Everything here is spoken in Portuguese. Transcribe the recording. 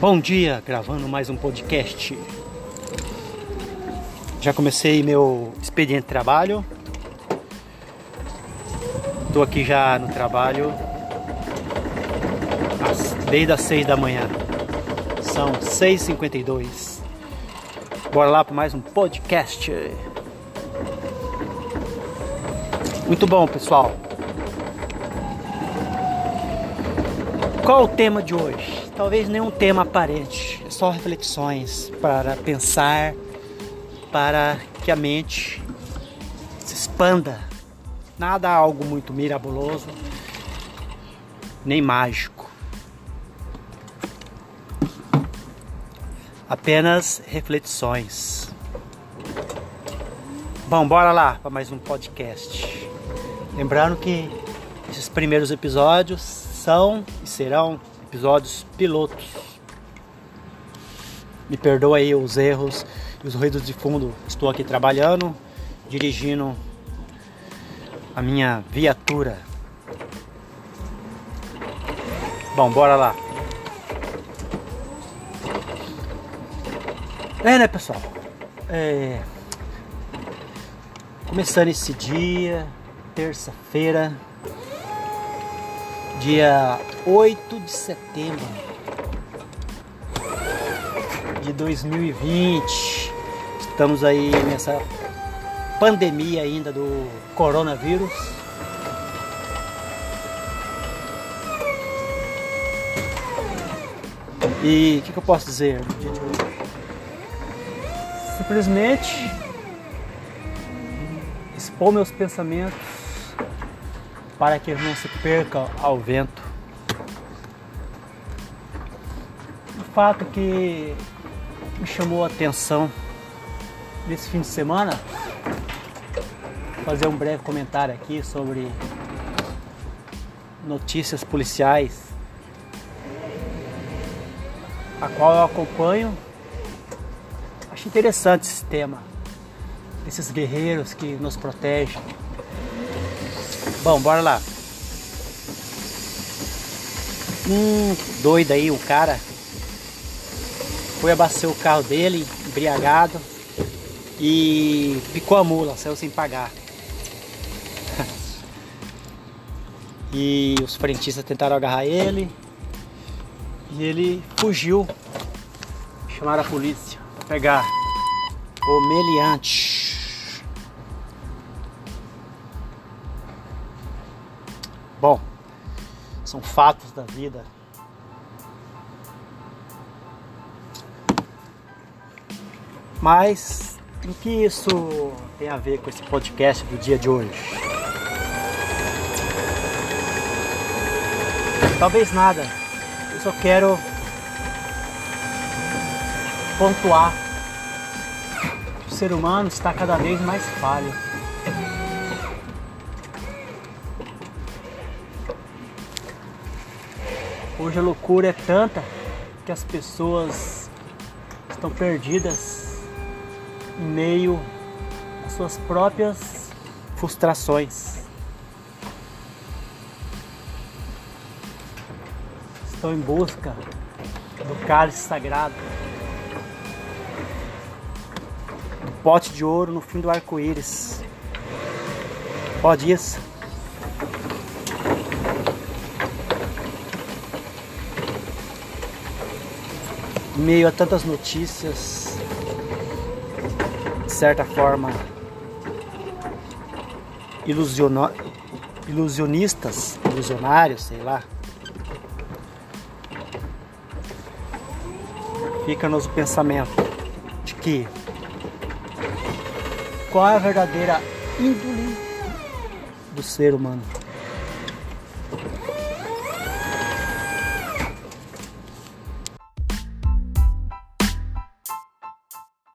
Bom dia, gravando mais um podcast. Já comecei meu expediente de trabalho. Estou aqui já no trabalho desde as 6 da manhã. São 6h52. Bora lá para mais um podcast. Muito bom, pessoal. Qual o tema de hoje? Talvez nenhum tema aparente, é só reflexões para pensar, para que a mente se expanda. Nada algo muito mirabuloso, nem mágico. Apenas reflexões. Bom, bora lá para mais um podcast. Lembrando que esses primeiros episódios são e serão episódios pilotos. Me perdoa aí os erros e os ruídos de fundo. Estou aqui trabalhando, dirigindo a minha viatura. Bom, bora lá. É, né, pessoal? É... Começando esse dia, terça-feira, dia 8 de setembro de 2020. Estamos aí nessa pandemia ainda do coronavírus. E o que, que, eu posso dizer Simplesmente expor meus pensamentos para que não se percam ao vento. O fato que me chamou a atenção nesse fim de semana, fazer um breve comentário aqui sobre notícias policiais, a qual eu acompanho. Acho interessante esse tema, esses guerreiros que nos protegem Bom, bora lá. Um doido aí, um cara foi abastecer o carro dele, embriagado, e picou a mula, saiu sem pagar. e os frentistas tentaram agarrar ele e ele fugiu. Chamaram a polícia pegar o meliante. Bom, são fatos da vida. Mas o que isso tem a ver com esse podcast do dia de hoje? Talvez nada. Eu só quero pontuar. O ser humano está cada vez mais falho. Hoje a loucura é tanta que as pessoas estão perdidas em meio às suas próprias frustrações. Estão em busca do cálice sagrado, do pote de ouro no fim do arco-íris. Pode isso? Meio a tantas notícias, de certa forma ilusiono, ilusionistas, ilusionários, sei lá. Fica-nos o pensamento de que qual é a verdadeira índole do ser humano.